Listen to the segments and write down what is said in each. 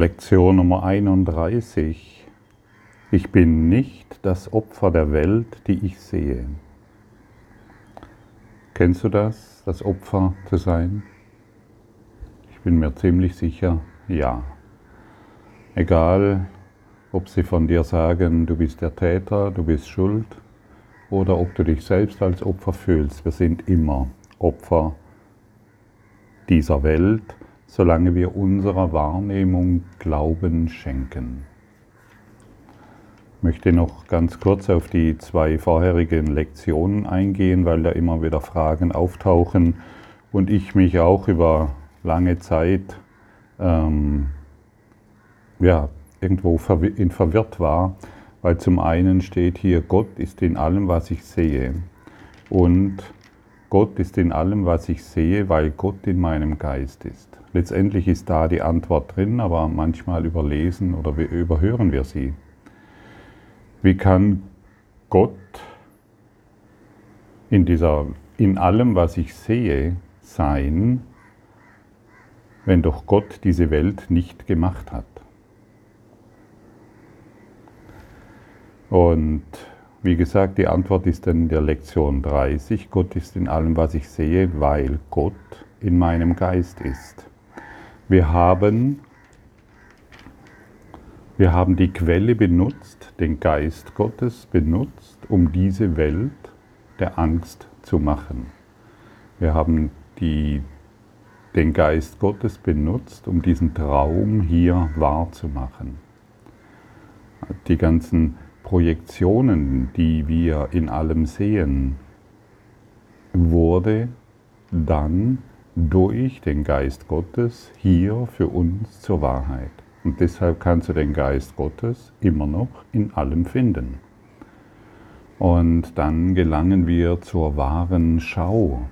Lektion Nummer 31. Ich bin nicht das Opfer der Welt, die ich sehe. Kennst du das, das Opfer zu sein? Ich bin mir ziemlich sicher, ja. Egal, ob sie von dir sagen, du bist der Täter, du bist schuld, oder ob du dich selbst als Opfer fühlst, wir sind immer Opfer dieser Welt solange wir unserer Wahrnehmung Glauben schenken. Ich möchte noch ganz kurz auf die zwei vorherigen Lektionen eingehen, weil da immer wieder Fragen auftauchen und ich mich auch über lange Zeit ähm, ja, irgendwo in verwirrt war, weil zum einen steht hier, Gott ist in allem, was ich sehe. Und Gott ist in allem, was ich sehe, weil Gott in meinem Geist ist. Letztendlich ist da die Antwort drin, aber manchmal überlesen oder überhören wir sie. Wie kann Gott in, dieser, in allem, was ich sehe, sein, wenn doch Gott diese Welt nicht gemacht hat? Und wie gesagt, die Antwort ist in der Lektion 30. Gott ist in allem, was ich sehe, weil Gott in meinem Geist ist. Wir haben, wir haben die Quelle benutzt, den Geist Gottes benutzt, um diese Welt der Angst zu machen. Wir haben die, den Geist Gottes benutzt, um diesen Traum hier wahrzumachen. Die ganzen Projektionen, die wir in allem sehen, wurde dann durch den Geist Gottes hier für uns zur Wahrheit. Und deshalb kannst du den Geist Gottes immer noch in allem finden. Und dann gelangen wir zur wahren Schau.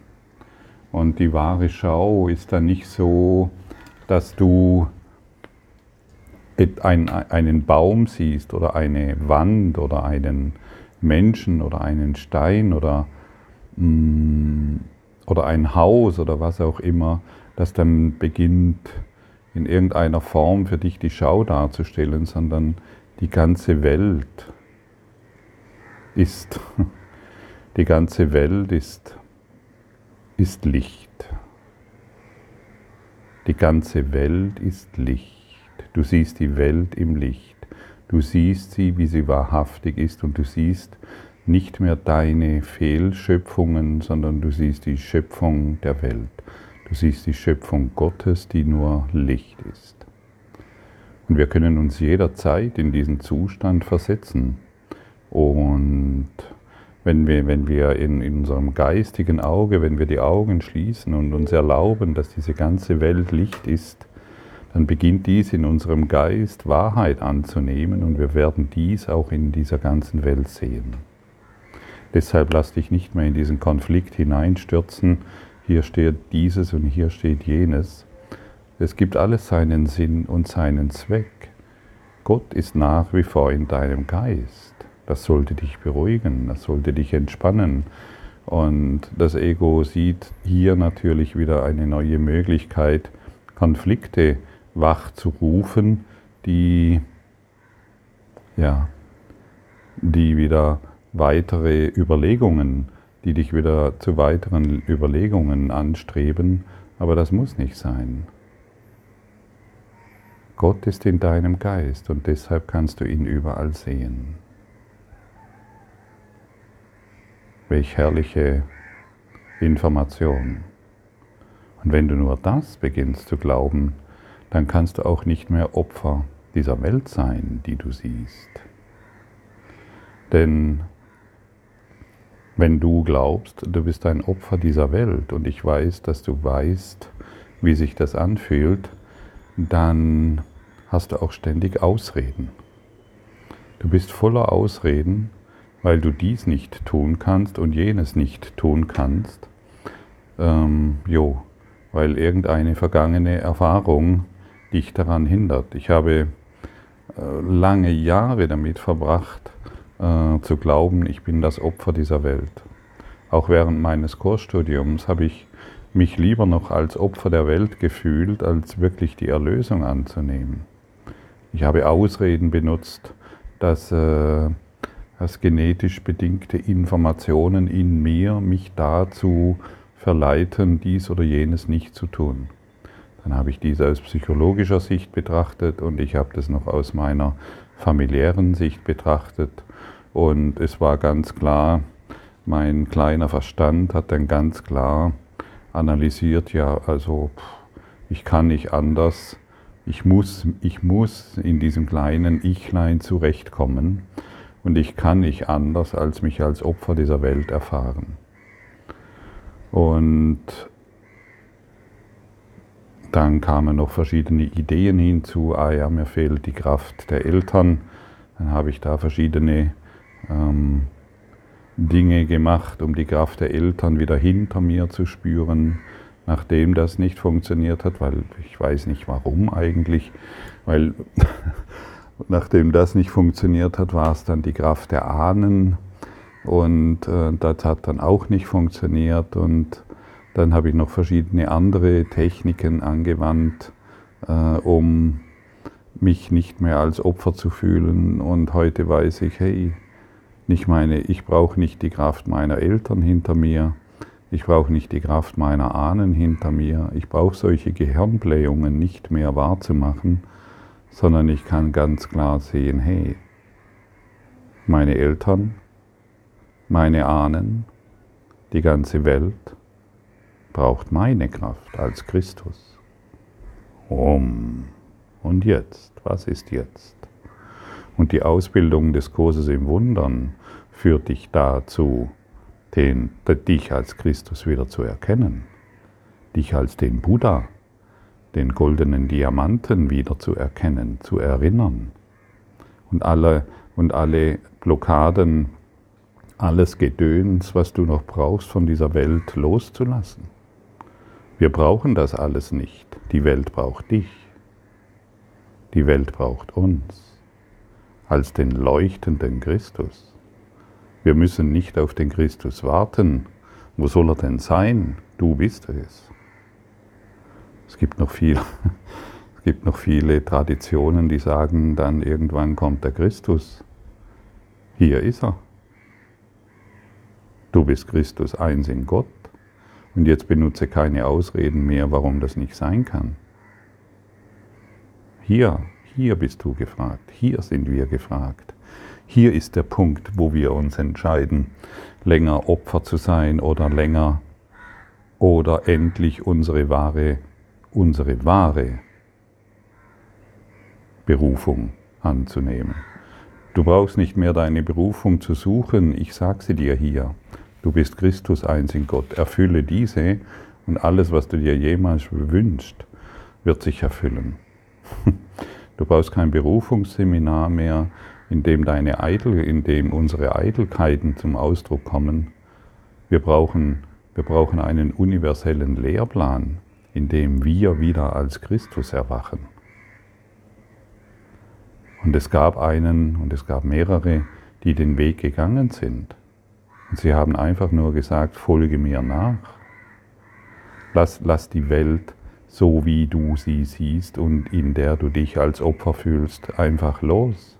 Und die wahre Schau ist dann nicht so, dass du einen Baum siehst oder eine Wand oder einen Menschen oder einen Stein oder, mm, oder ein Haus oder was auch immer, das dann beginnt in irgendeiner Form für dich die Schau darzustellen, sondern die ganze Welt ist, die ganze Welt ist, ist Licht. Die ganze Welt ist Licht. Du siehst die Welt im Licht. Du siehst sie, wie sie wahrhaftig ist und du siehst nicht mehr deine Fehlschöpfungen, sondern du siehst die Schöpfung der Welt. Du siehst die Schöpfung Gottes, die nur Licht ist. Und wir können uns jederzeit in diesen Zustand versetzen. Und wenn wir, wenn wir in, in unserem geistigen Auge, wenn wir die Augen schließen und uns erlauben, dass diese ganze Welt Licht ist, dann beginnt dies in unserem Geist Wahrheit anzunehmen und wir werden dies auch in dieser ganzen Welt sehen. Deshalb lass dich nicht mehr in diesen Konflikt hineinstürzen, hier steht dieses und hier steht jenes. Es gibt alles seinen Sinn und seinen Zweck. Gott ist nach wie vor in deinem Geist. Das sollte dich beruhigen, das sollte dich entspannen. Und das Ego sieht hier natürlich wieder eine neue Möglichkeit, Konflikte wach zu rufen, die, ja, die wieder weitere Überlegungen, die dich wieder zu weiteren Überlegungen anstreben, aber das muss nicht sein. Gott ist in deinem Geist und deshalb kannst du ihn überall sehen. Welch herrliche Information. Und wenn du nur das beginnst zu glauben, dann kannst du auch nicht mehr Opfer dieser Welt sein, die du siehst. Denn wenn du glaubst, du bist ein Opfer dieser Welt und ich weiß, dass du weißt, wie sich das anfühlt, dann hast du auch ständig Ausreden. Du bist voller Ausreden, weil du dies nicht tun kannst und jenes nicht tun kannst. Ähm, jo, weil irgendeine vergangene Erfahrung dich daran hindert. Ich habe äh, lange Jahre damit verbracht, äh, zu glauben, ich bin das Opfer dieser Welt. Auch während meines Kursstudiums habe ich mich lieber noch als Opfer der Welt gefühlt, als wirklich die Erlösung anzunehmen. Ich habe Ausreden benutzt, dass, äh, dass genetisch bedingte Informationen in mir mich dazu verleiten, dies oder jenes nicht zu tun. Dann habe ich dies aus psychologischer Sicht betrachtet und ich habe das noch aus meiner familiären Sicht betrachtet. Und es war ganz klar, mein kleiner Verstand hat dann ganz klar analysiert, ja, also ich kann nicht anders, ich muss, ich muss in diesem kleinen Ichlein zurechtkommen und ich kann nicht anders, als mich als Opfer dieser Welt erfahren. Und dann kamen noch verschiedene Ideen hinzu. Ah ja, mir fehlt die Kraft der Eltern. Dann habe ich da verschiedene ähm, Dinge gemacht, um die Kraft der Eltern wieder hinter mir zu spüren, nachdem das nicht funktioniert hat, weil ich weiß nicht warum eigentlich, weil nachdem das nicht funktioniert hat, war es dann die Kraft der Ahnen und äh, das hat dann auch nicht funktioniert und dann habe ich noch verschiedene andere Techniken angewandt, äh, um mich nicht mehr als Opfer zu fühlen. Und heute weiß ich, hey, nicht meine, ich brauche nicht die Kraft meiner Eltern hinter mir, ich brauche nicht die Kraft meiner Ahnen hinter mir, ich brauche solche Gehirnblähungen nicht mehr wahrzumachen, sondern ich kann ganz klar sehen, hey, meine Eltern, meine Ahnen, die ganze Welt, braucht meine Kraft als Christus. Um. Und jetzt? Was ist jetzt? Und die Ausbildung des Kurses im Wundern führt dich dazu, den, dich als Christus wieder zu erkennen, dich als den Buddha, den goldenen Diamanten wieder zu erkennen, zu erinnern und alle, und alle Blockaden, alles Gedöns, was du noch brauchst, von dieser Welt loszulassen. Wir brauchen das alles nicht. Die Welt braucht dich. Die Welt braucht uns als den leuchtenden Christus. Wir müssen nicht auf den Christus warten. Wo soll er denn sein? Du bist es. Es gibt noch viel, es gibt noch viele Traditionen, die sagen, dann irgendwann kommt der Christus. Hier ist er. Du bist Christus eins in Gott. Und jetzt benutze keine Ausreden mehr, warum das nicht sein kann. Hier, hier bist du gefragt, hier sind wir gefragt. Hier ist der Punkt, wo wir uns entscheiden, länger Opfer zu sein oder länger oder endlich unsere wahre, unsere wahre Berufung anzunehmen. Du brauchst nicht mehr deine Berufung zu suchen, ich sage sie dir hier. Du bist Christus eins in Gott. Erfülle diese und alles, was du dir jemals wünschst, wird sich erfüllen. Du brauchst kein Berufungsseminar mehr, in dem deine Eitel, in dem unsere Eitelkeiten zum Ausdruck kommen. Wir brauchen, wir brauchen einen universellen Lehrplan, in dem wir wieder als Christus erwachen. Und es gab einen und es gab mehrere, die den Weg gegangen sind. Und sie haben einfach nur gesagt, folge mir nach. Lass, lass die Welt so, wie du sie siehst und in der du dich als Opfer fühlst, einfach los.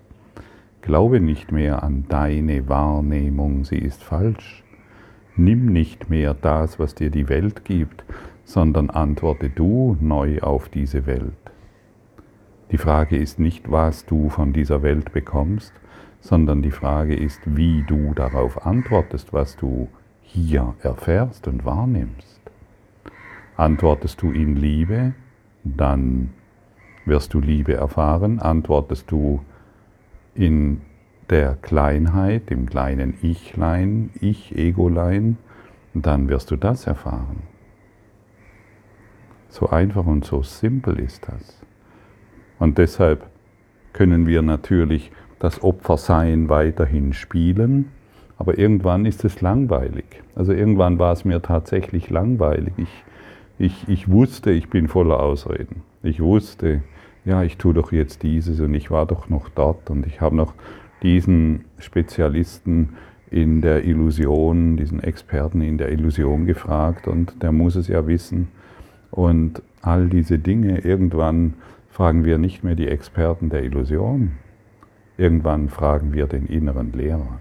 Glaube nicht mehr an deine Wahrnehmung, sie ist falsch. Nimm nicht mehr das, was dir die Welt gibt, sondern antworte du neu auf diese Welt. Die Frage ist nicht, was du von dieser Welt bekommst, sondern die Frage ist, wie du darauf antwortest, was du hier erfährst und wahrnimmst. Antwortest du in Liebe, dann wirst du Liebe erfahren. Antwortest du in der Kleinheit, im kleinen Ichlein, Ich-Egolein, dann wirst du das erfahren. So einfach und so simpel ist das. Und deshalb können wir natürlich das Opfersein weiterhin spielen, aber irgendwann ist es langweilig. Also irgendwann war es mir tatsächlich langweilig. Ich, ich, ich wusste, ich bin voller Ausreden. Ich wusste, ja, ich tue doch jetzt dieses und ich war doch noch dort und ich habe noch diesen Spezialisten in der Illusion, diesen Experten in der Illusion gefragt und der muss es ja wissen. Und all diese Dinge, irgendwann fragen wir nicht mehr die Experten der Illusion. Irgendwann fragen wir den inneren Lehrer.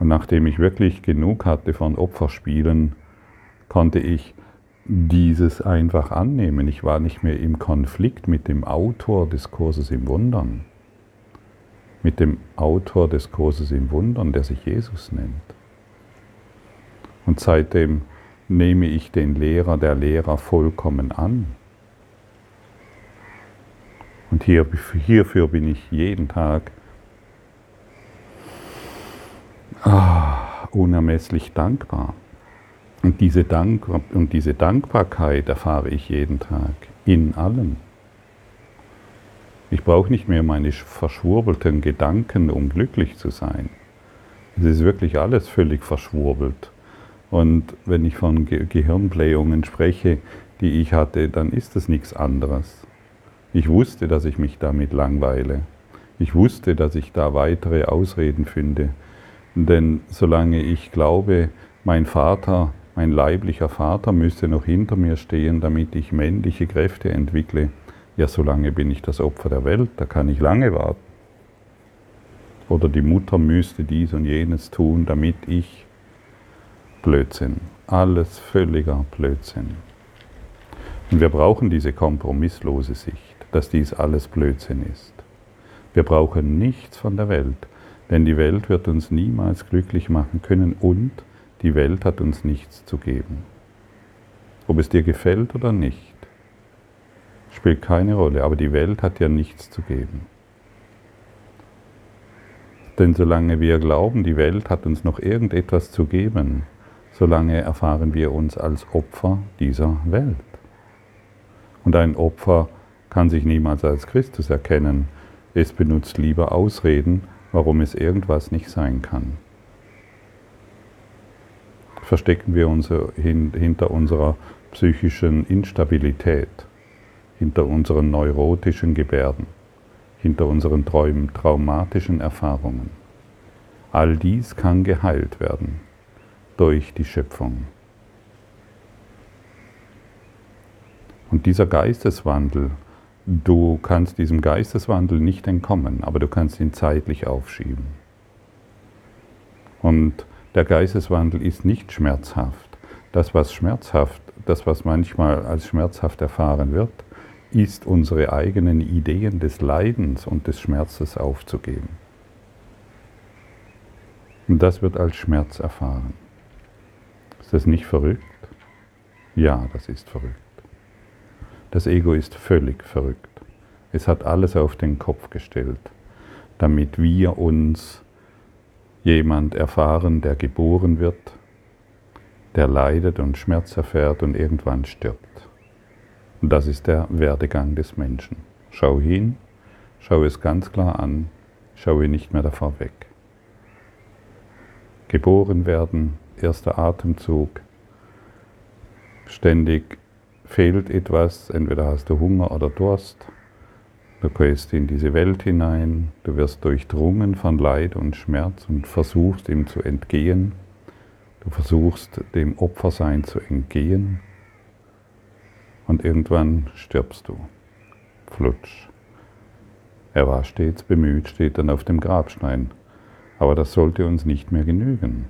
Und nachdem ich wirklich genug hatte von Opferspielen, konnte ich dieses einfach annehmen. Ich war nicht mehr im Konflikt mit dem Autor des Kurses im Wundern, mit dem Autor des Kurses im Wundern, der sich Jesus nennt. Und seitdem nehme ich den Lehrer, der Lehrer vollkommen an. Und hier, hierfür bin ich jeden Tag ah, unermesslich dankbar. Und diese, Dank und diese Dankbarkeit erfahre ich jeden Tag in allem. Ich brauche nicht mehr meine verschwurbelten Gedanken, um glücklich zu sein. Es ist wirklich alles völlig verschwurbelt. Und wenn ich von Ge Gehirnblähungen spreche, die ich hatte, dann ist es nichts anderes. Ich wusste, dass ich mich damit langweile. Ich wusste, dass ich da weitere Ausreden finde. Denn solange ich glaube, mein Vater mein leiblicher Vater müsste noch hinter mir stehen, damit ich männliche Kräfte entwickle. Ja, solange bin ich das Opfer der Welt, da kann ich lange warten. Oder die Mutter müsste dies und jenes tun, damit ich Blödsinn. Alles völliger Blödsinn. Und wir brauchen diese kompromisslose Sicht, dass dies alles Blödsinn ist. Wir brauchen nichts von der Welt, denn die Welt wird uns niemals glücklich machen können und die Welt hat uns nichts zu geben. Ob es dir gefällt oder nicht, spielt keine Rolle, aber die Welt hat dir nichts zu geben. Denn solange wir glauben, die Welt hat uns noch irgendetwas zu geben, solange erfahren wir uns als Opfer dieser Welt. Und ein Opfer kann sich niemals als Christus erkennen. Es benutzt lieber Ausreden, warum es irgendwas nicht sein kann verstecken wir uns hinter unserer psychischen Instabilität, hinter unseren neurotischen Gebärden, hinter unseren traumatischen Erfahrungen. All dies kann geheilt werden durch die Schöpfung. Und dieser Geisteswandel, du kannst diesem Geisteswandel nicht entkommen, aber du kannst ihn zeitlich aufschieben. Und der Geisteswandel ist nicht schmerzhaft. Das, was schmerzhaft, das, was manchmal als schmerzhaft erfahren wird, ist unsere eigenen Ideen des Leidens und des Schmerzes aufzugeben. Und das wird als Schmerz erfahren. Ist das nicht verrückt? Ja, das ist verrückt. Das Ego ist völlig verrückt. Es hat alles auf den Kopf gestellt, damit wir uns jemand erfahren, der geboren wird, der leidet und Schmerz erfährt und irgendwann stirbt. Und das ist der Werdegang des Menschen. Schau hin, schau es ganz klar an, schaue nicht mehr davor weg. Geboren werden, erster Atemzug, ständig fehlt etwas, entweder hast du Hunger oder Durst, Du gehst in diese Welt hinein, du wirst durchdrungen von Leid und Schmerz und versuchst ihm zu entgehen. Du versuchst dem Opfersein zu entgehen und irgendwann stirbst du. Flutsch. Er war stets bemüht, steht dann auf dem Grabstein. Aber das sollte uns nicht mehr genügen.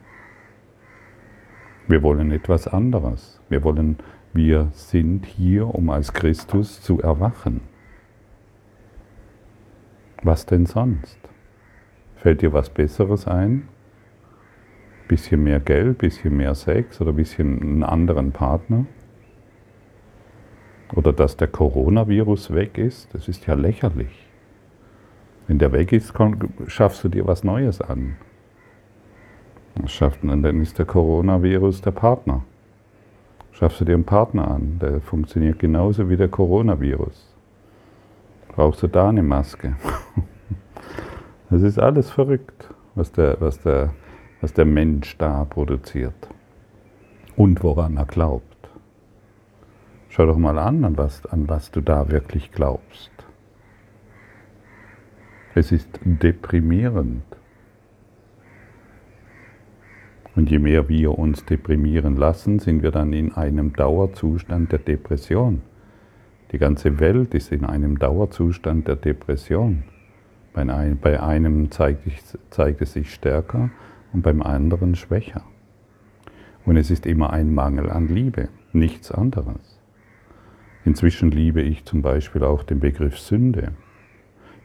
Wir wollen etwas anderes. Wir wollen, wir sind hier, um als Christus zu erwachen. Was denn sonst? Fällt dir was Besseres ein? Bisschen mehr Geld, bisschen mehr Sex oder bisschen einen anderen Partner? Oder dass der Coronavirus weg ist? Das ist ja lächerlich. Wenn der weg ist, schaffst du dir was Neues an. dann ist der Coronavirus der Partner. Schaffst du dir einen Partner an, der funktioniert genauso wie der Coronavirus brauchst du da eine Maske. Das ist alles verrückt, was der, was der, was der Mensch da produziert und woran er glaubt. Schau doch mal an, an was, an was du da wirklich glaubst. Es ist deprimierend. Und je mehr wir uns deprimieren lassen, sind wir dann in einem Dauerzustand der Depression. Die ganze Welt ist in einem Dauerzustand der Depression. Bei einem zeigt es sich stärker und beim anderen schwächer. Und es ist immer ein Mangel an Liebe, nichts anderes. Inzwischen liebe ich zum Beispiel auch den Begriff Sünde.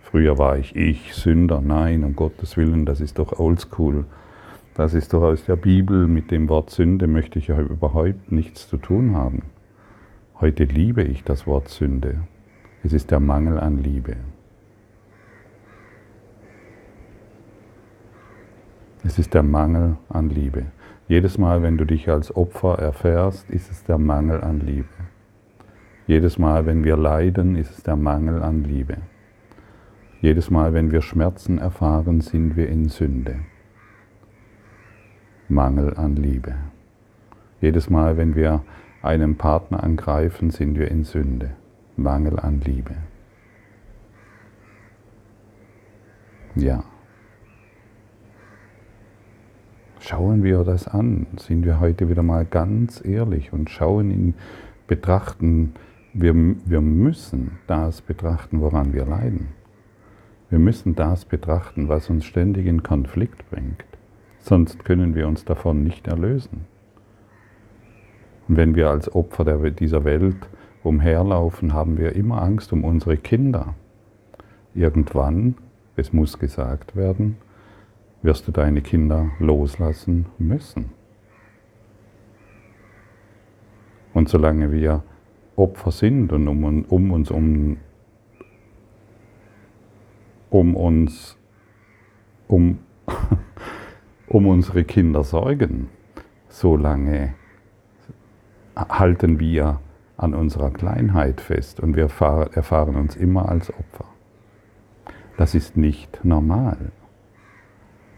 Früher war ich ich, Sünder, nein, um Gottes Willen, das ist doch oldschool. Das ist doch aus der Bibel, mit dem Wort Sünde möchte ich überhaupt nichts zu tun haben. Heute liebe ich das Wort Sünde. Es ist der Mangel an Liebe. Es ist der Mangel an Liebe. Jedes Mal, wenn du dich als Opfer erfährst, ist es der Mangel an Liebe. Jedes Mal, wenn wir leiden, ist es der Mangel an Liebe. Jedes Mal, wenn wir Schmerzen erfahren, sind wir in Sünde. Mangel an Liebe. Jedes Mal, wenn wir einen Partner angreifen, sind wir in Sünde. Mangel an Liebe. Ja. Schauen wir das an. Sind wir heute wieder mal ganz ehrlich und schauen in betrachten, wir, wir müssen das betrachten, woran wir leiden. Wir müssen das betrachten, was uns ständig in Konflikt bringt. Sonst können wir uns davon nicht erlösen. Und wenn wir als Opfer dieser Welt umherlaufen, haben wir immer Angst um unsere Kinder. Irgendwann, es muss gesagt werden, wirst du deine Kinder loslassen müssen. Und solange wir Opfer sind und um, um uns um, um uns um, um unsere Kinder sorgen, solange halten wir an unserer Kleinheit fest und wir erfahren uns immer als Opfer. Das ist nicht normal.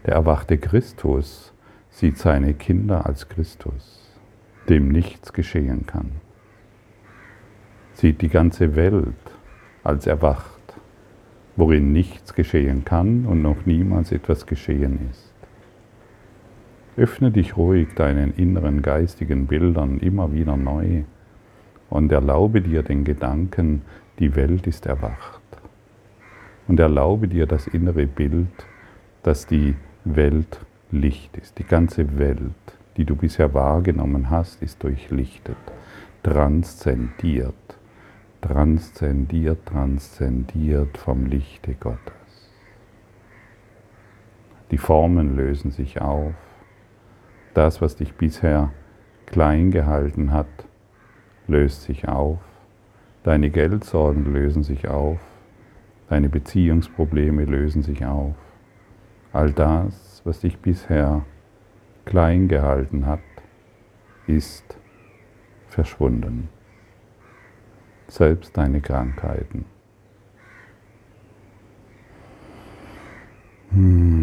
Der erwachte Christus sieht seine Kinder als Christus, dem nichts geschehen kann. Sieht die ganze Welt als erwacht, worin nichts geschehen kann und noch niemals etwas geschehen ist. Öffne dich ruhig deinen inneren geistigen Bildern immer wieder neu und erlaube dir den Gedanken, die Welt ist erwacht. Und erlaube dir das innere Bild, dass die Welt Licht ist. Die ganze Welt, die du bisher wahrgenommen hast, ist durchlichtet, transzendiert, transzendiert, transzendiert vom Lichte Gottes. Die Formen lösen sich auf. Das, was dich bisher klein gehalten hat, löst sich auf. Deine Geldsorgen lösen sich auf. Deine Beziehungsprobleme lösen sich auf. All das, was dich bisher klein gehalten hat, ist verschwunden. Selbst deine Krankheiten. Hmm.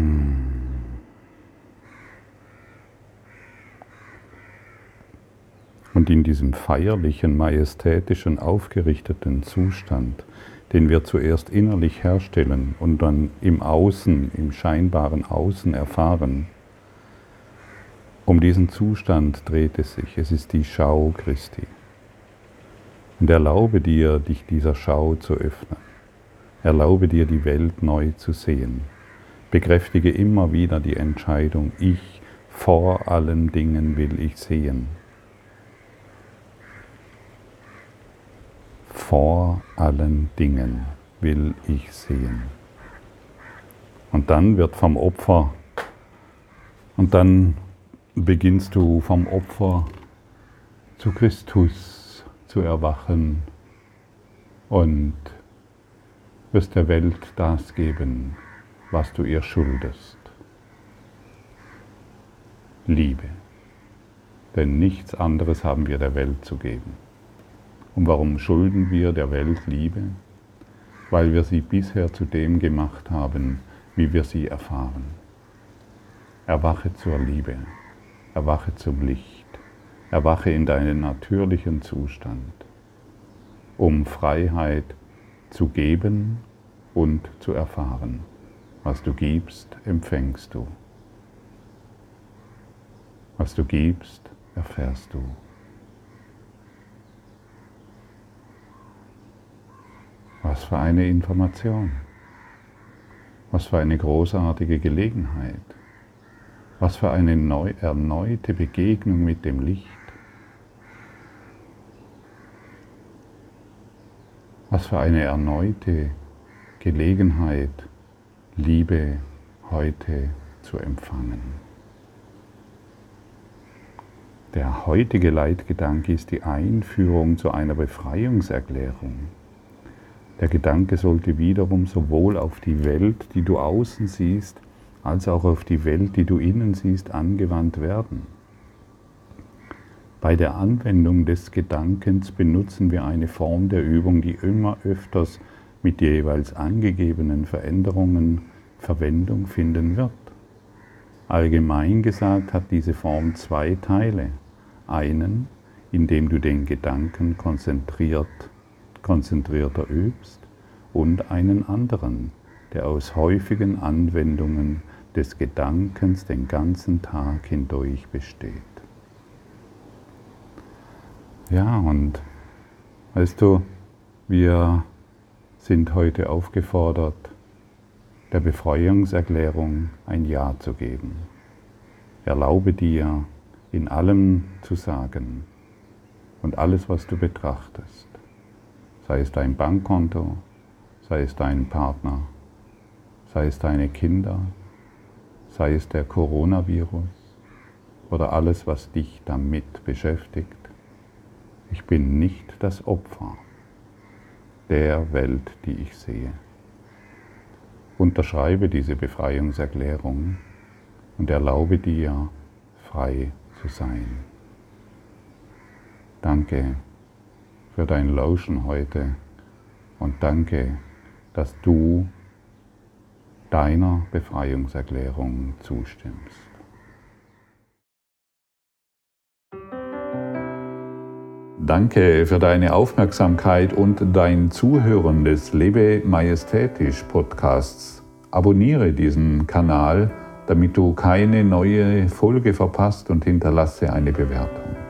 In diesem feierlichen, majestätischen, aufgerichteten Zustand den wir zuerst innerlich herstellen und dann im Außen, im scheinbaren Außen erfahren. Um diesen Zustand dreht es sich. Es ist die Schau Christi. Und erlaube dir, dich dieser Schau zu öffnen. Erlaube dir, die Welt neu zu sehen. Bekräftige immer wieder die Entscheidung, ich vor allen Dingen will ich sehen. Vor allen Dingen will ich sehen. Und dann wird vom Opfer, und dann beginnst du vom Opfer zu Christus zu erwachen und wirst der Welt das geben, was du ihr schuldest. Liebe. Denn nichts anderes haben wir der Welt zu geben. Und warum schulden wir der Welt Liebe? Weil wir sie bisher zu dem gemacht haben, wie wir sie erfahren. Erwache zur Liebe, erwache zum Licht, erwache in deinen natürlichen Zustand, um Freiheit zu geben und zu erfahren. Was du gibst, empfängst du. Was du gibst, erfährst du. Für eine Information. Was für eine großartige Gelegenheit. Was für eine neu, erneute Begegnung mit dem Licht. Was für eine erneute Gelegenheit, Liebe heute zu empfangen. Der heutige Leitgedanke ist die Einführung zu einer Befreiungserklärung. Der Gedanke sollte wiederum sowohl auf die Welt, die du außen siehst, als auch auf die Welt, die du innen siehst, angewandt werden. Bei der Anwendung des Gedankens benutzen wir eine Form der Übung, die immer öfters mit jeweils angegebenen Veränderungen Verwendung finden wird. Allgemein gesagt hat diese Form zwei Teile. Einen, in dem du den Gedanken konzentriert konzentrierter übst, und einen anderen, der aus häufigen Anwendungen des Gedankens den ganzen Tag hindurch besteht. Ja, und weißt du, wir sind heute aufgefordert, der Befreiungserklärung ein Ja zu geben. Erlaube dir, in allem zu sagen und alles, was du betrachtest, sei es dein Bankkonto, sei es dein Partner, sei es deine Kinder, sei es der Coronavirus oder alles, was dich damit beschäftigt. Ich bin nicht das Opfer der Welt, die ich sehe. Unterschreibe diese Befreiungserklärung und erlaube dir, frei zu sein. Danke für dein Lauschen heute und danke, dass du deiner Befreiungserklärung zustimmst. Danke für deine Aufmerksamkeit und dein Zuhören des Lebe Majestätisch Podcasts. Abonniere diesen Kanal, damit du keine neue Folge verpasst und hinterlasse eine Bewertung.